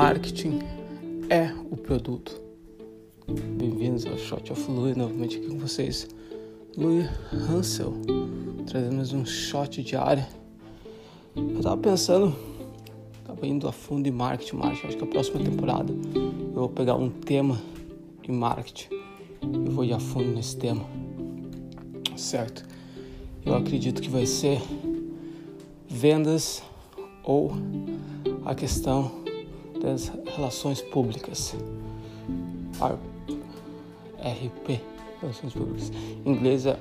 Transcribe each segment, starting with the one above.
marketing é o produto. Bem-vindos ao Shot of Louis, novamente aqui com vocês. Louis Hansel, trazendo mais um shot diário. Eu tava pensando, tava indo a fundo em marketing, marketing. Acho que a próxima temporada eu vou pegar um tema em marketing. Eu vou ir a fundo nesse tema, certo? Eu acredito que vai ser vendas ou a questão das relações públicas. RP, relações públicas. Em inglês é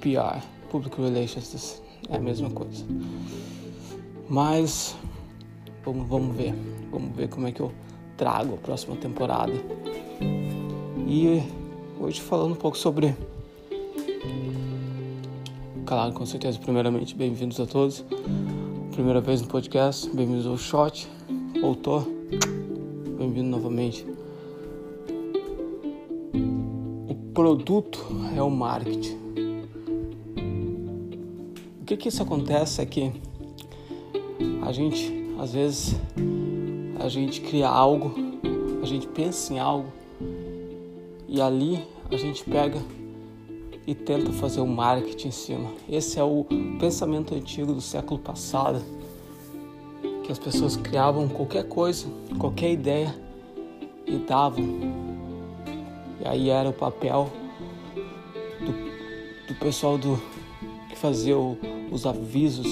PR, Public Relations, é a mesma coisa. Mas vamos, vamos ver, vamos ver como é que eu trago a próxima temporada. E hoje falando um pouco sobre Claro, com certeza, primeiramente, bem-vindos a todos. Primeira vez no podcast, bem-vindos ao Shot. Voltou, bem-vindo novamente. O produto é o marketing. O que que isso acontece é que a gente, às vezes, a gente cria algo, a gente pensa em algo e ali a gente pega e tenta fazer o marketing em cima. Esse é o pensamento antigo do século passado, que as pessoas criavam qualquer coisa, qualquer ideia e davam. E aí era o papel do, do pessoal do que fazia o, os avisos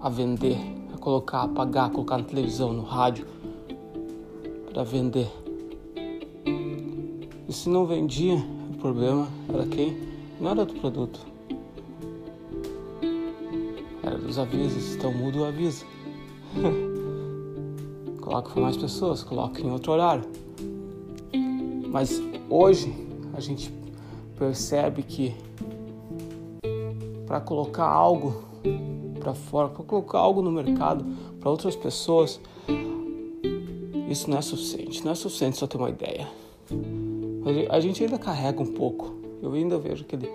a vender, a colocar, a pagar, a colocar na televisão, no rádio para vender. E se não vendia, o problema era quem? Não era do produto. Era dos avisos. Então muda o aviso. coloca para mais pessoas, coloca em outro horário. Mas hoje a gente percebe que para colocar algo para fora, para colocar algo no mercado para outras pessoas, isso não é suficiente. Não é suficiente só ter uma ideia. A gente ainda carrega um pouco. Eu ainda vejo aquele,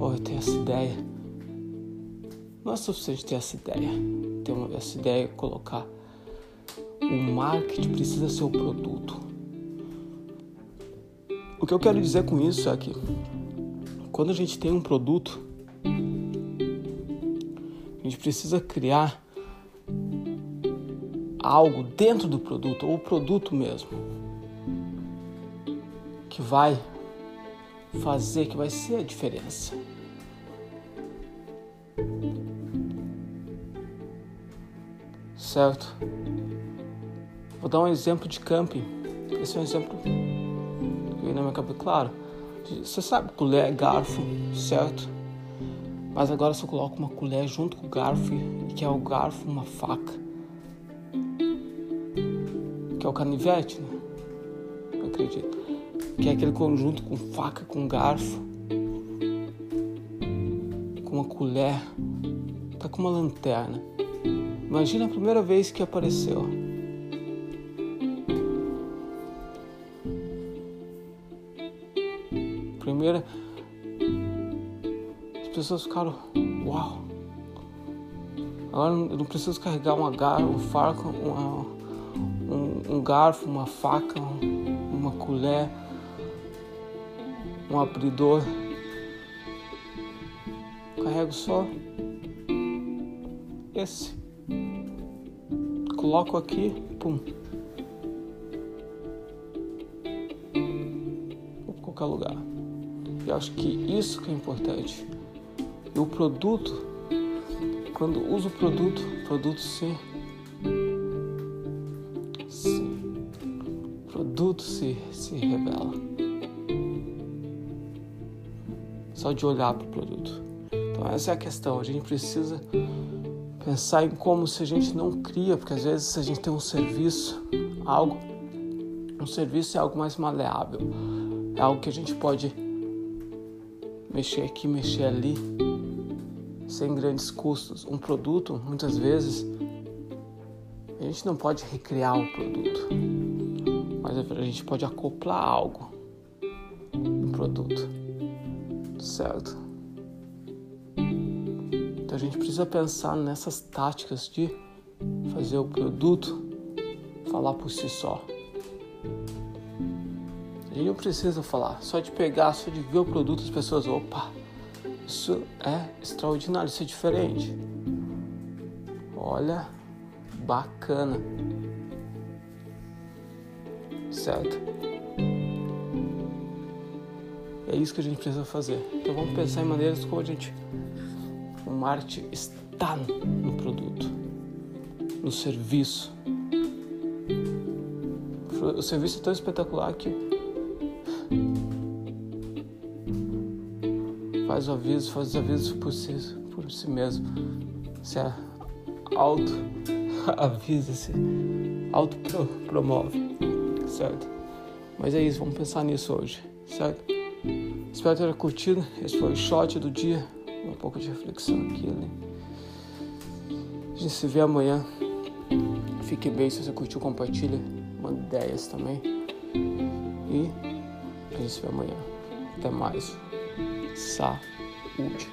oh, eu tenho essa ideia. Não é suficiente ter essa ideia. Ter uma, essa ideia colocar. O marketing precisa ser o produto. O que eu quero dizer com isso é que quando a gente tem um produto, a gente precisa criar algo dentro do produto, ou o produto mesmo que vai fazer, que vai ser a diferença. Certo? Vou dar um exemplo de camping. Esse é um exemplo que na minha cabeça. Claro, você sabe colher, garfo, certo? Mas agora você coloca uma colher junto com o garfo, que é o garfo, uma faca. Que é o canivete, né? Eu acredito que é aquele conjunto com faca, com garfo, com uma colher, tá com uma lanterna. Imagina a primeira vez que apareceu. Primeira, as pessoas ficaram, uau. Agora eu não preciso carregar uma garfo, um farco, uma, um, um garfo, uma faca, uma colher um abridor. Carrego só esse. Coloco aqui, pum. Vou qualquer lugar. Eu acho que isso que é importante. E o produto, quando uso o produto, produto se, se produto se, se revela só de olhar para o produto. Então essa é a questão. A gente precisa pensar em como se a gente não cria, porque às vezes a gente tem um serviço, algo, um serviço é algo mais maleável, é algo que a gente pode mexer aqui, mexer ali, sem grandes custos. Um produto, muitas vezes, a gente não pode recriar o produto, mas a gente pode acoplar algo no produto certo? A gente precisa pensar nessas táticas de fazer o produto falar por si só. A gente não precisa falar, só de pegar, só de ver o produto, as pessoas, opa, isso é extraordinário, isso é diferente. Olha, bacana. Certo? É isso que a gente precisa fazer. Então vamos pensar em maneiras como a gente. O marketing está no produto, no serviço. O serviço é tão espetacular que faz o aviso, faz os avisos por si, por si mesmo. Se auto avisa-se, auto promove, certo? Mas é isso, vamos pensar nisso hoje, certo? Espero ter curtido. Esse foi o shot do dia. Um pouco de reflexão aqui. Né? A gente se vê amanhã. Fique bem. Se você curtiu, compartilha. Manda ideias também. E a gente se vê amanhã. Até mais. Saúde.